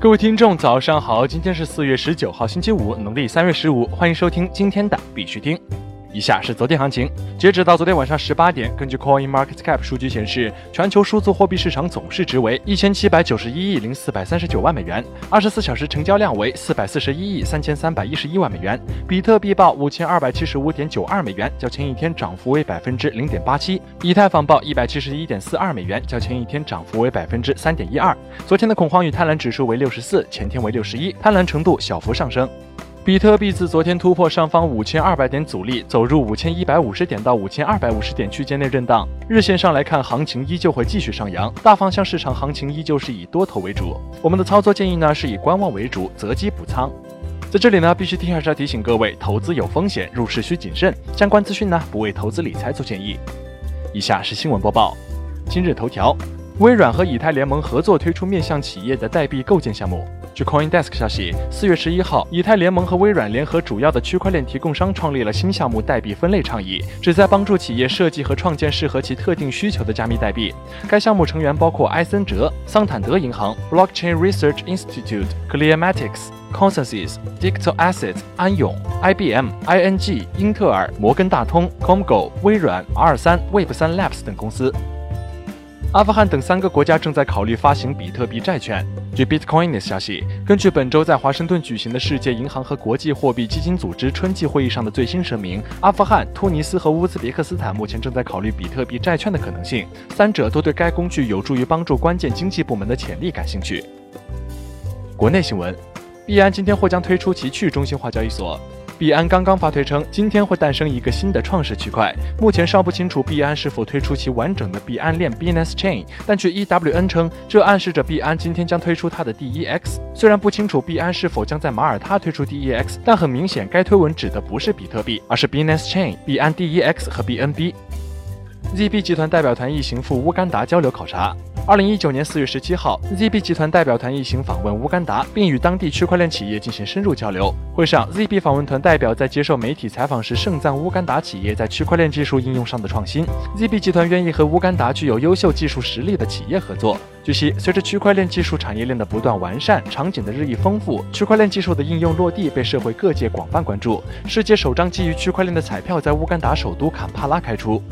各位听众，早上好！今天是四月十九号，星期五，农历三月十五，欢迎收听今天的必须听。以下是昨天行情，截止到昨天晚上十八点，根据 Coin Market Cap 数据显示，全球数字货币市场总市值为一千七百九十一亿零四百三十九万美元，二十四小时成交量为四百四十一亿三千三百一十一万美元。比特币报五千二百七十五点九二美元，较前一天涨幅为百分之零点八七；以太坊报一百七十一点四二美元，较前一天涨幅为百分之三点一二。昨天的恐慌与贪婪指数为六十四，前天为六十一，贪婪程度小幅上升。比特币自昨天突破上方五千二百点阻力，走入五千一百五十点到五千二百五十点区间内震荡。日线上来看，行情依旧会继续上扬，大方向市场行情依旧是以多头为主。我们的操作建议呢是以观望为主，择机补仓。在这里呢，必须听还是要提醒各位，投资有风险，入市需谨慎。相关资讯呢不为投资理财做建议。以下是新闻播报。今日头条：微软和以太联盟合作推出面向企业的代币构建项目。据 CoinDesk 消息，四月十一号，以太联盟和微软联合主要的区块链提供商创立了新项目代币分类倡议，旨在帮助企业设计和创建适合其特定需求的加密代币。该项目成员包括埃森哲、桑坦德银行、Blockchain Research Institute、Clearmatics、Consensus、Digital Assets、安永、IBM、ING、英特尔、摩根大通、Comgo、微软、R 三、Web 三 Labs 等公司。阿富汗等三个国家正在考虑发行比特币债券。据 Bitcoin 的消息，根据本周在华盛顿举行的世界银行和国际货币基金组织春季会议上的最新声明，阿富汗、突尼斯和乌兹别克斯坦目前正在考虑比特币债券的可能性，三者都对该工具有助于帮助关键经济部门的潜力感兴趣。国内新闻，币安今天或将推出其去中心化交易所。币安刚刚发推称，今天会诞生一个新的创始区块。目前尚不清楚币安是否推出其完整的币安链 （Binance Chain），但据 EWN 称，这暗示着币安今天将推出它的 DEX。虽然不清楚币安是否将在马耳他推出 DEX，但很明显，该推文指的不是比特币，而是 Binance Chain、币安 DEX 和 BNB。ZB 集团代表团一行赴乌干达交流考察。二零一九年四月十七号，ZB 集团代表团一行访问乌干达，并与当地区块链企业进行深入交流。会上，ZB 访问团代表在接受媒体采访时盛赞乌干达企业在区块链技术应用上的创新。ZB 集团愿意和乌干达具有优秀技术实力的企业合作。据悉，随着区块链技术产业链的不断完善，场景的日益丰富，区块链技术的应用落地被社会各界广泛关注。世界首张基于区块链的彩票在乌干达首都坎帕拉开出。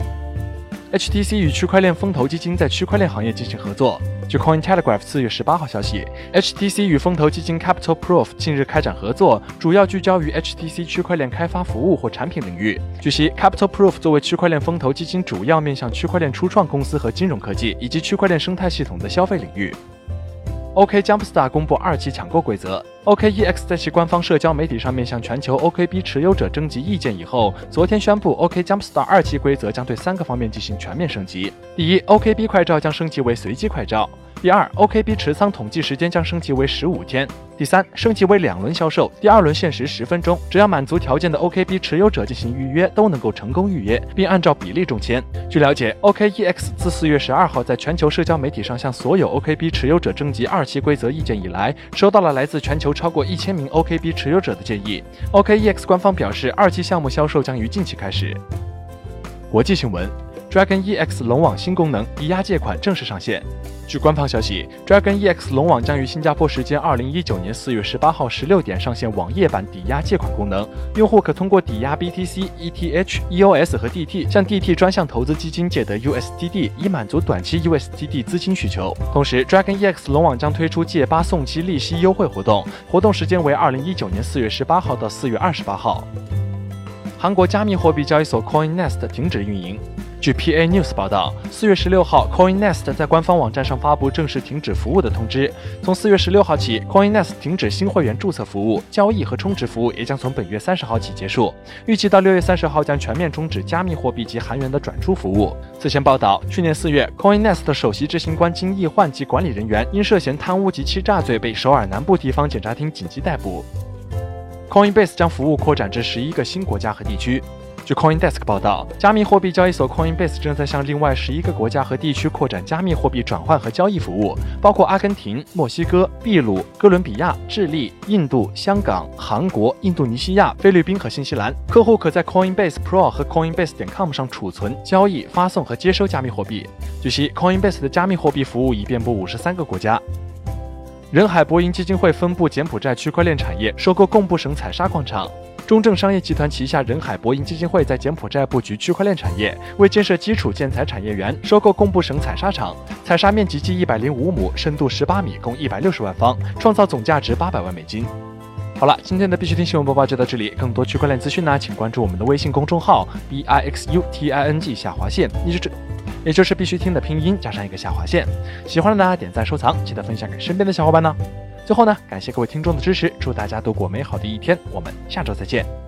HTC 与区块链风投基金在区块链行业进行合作。据 Cointelegraph 四月十八号消息，HTC 与风投基金 Capital Proof 近日开展合作，主要聚焦于 HTC 区块链开发服务或产品领域。据悉，Capital Proof 作为区块链风投基金，主要面向区块链初创公司和金融科技，以及区块链生态系统的消费领域。OK Jumpstar 公布二期抢购规则。OKEX 在其官方社交媒体上面向全球 OKB 持有者征集意见以后，昨天宣布 OK Jumpstar 二期规则将对三个方面进行全面升级。第一，OKB 快照将升级为随机快照。第二，OKB 持仓统计时间将升级为十五天。第三，升级为两轮销售，第二轮限时十分钟，只要满足条件的 OKB 持有者进行预约都能够成功预约，并按照比例中签。据了解，OKEX 自四月十二号在全球社交媒体上向所有 OKB 持有者征集二期规则意见以来，收到了来自全球超过一千名 OKB 持有者的建议。OKEX 官方表示，二期项目销售将于近期开始。国际新闻。Dragon EX 龙网新功能抵押借款正式上线。据官方消息，Dragon EX 龙网将于新加坡时间二零一九年四月十八号十六点上线网页版抵押借款功能。用户可通过抵押 BTC、ETH、EOS 和 DT，向 DT 专项投资基金借得 USDT，以满足短期 USDT 资金需求。同时，Dragon EX 龙网将推出借八送七利息优惠活动，活动时间为二零一九年四月十八号到四月二十八号。韩国加密货币交易所 CoinNest 停止运营。据 PA News 报道，四月十六号，CoinNest 在官方网站上发布正式停止服务的通知。从四月十六号起，CoinNest 停止新会员注册服务，交易和充值服务也将从本月三十号起结束。预计到六月三十号将全面终止加密货币及韩元的转出服务。此前报道，去年四月，CoinNest 首席执行官金义焕及管理人员因涉嫌贪污及欺诈罪被首尔南部地方检察厅紧急逮捕。Coinbase 将服务扩展至十一个新国家和地区。据 CoinDesk 报道，加密货币交易所 Coinbase 正在向另外十一个国家和地区扩展加密货币转换和交易服务，包括阿根廷、墨西哥、秘鲁、哥伦比亚、智利、印度、香港、韩国、印度尼西亚、菲律宾和新西兰。客户可在 Coinbase Pro 和 Coinbase 点 com 上储存、交易、发送和接收加密货币。据悉，Coinbase 的加密货币服务已遍布五十三个国家。人海博盈基金会分布柬埔寨区块链产业，收购贡布省采砂矿场。中证商业集团旗下人海博盈基金会在柬埔寨布局区块链产业，为建设基础建材产业园，收购贡布省采砂厂，采砂面积计一百零五亩，深度十八米，共一百六十万方，创造总价值八百万美金。好了，今天的必须听新闻播报就到这里。更多区块链资讯呢，请关注我们的微信公众号 b i x u t i n g 下划线，也就是也就是必须听的拼音加上一个下划线。喜欢的呢，点赞收藏，记得分享给身边的小伙伴呢。最后呢，感谢各位听众的支持，祝大家度过美好的一天，我们下周再见。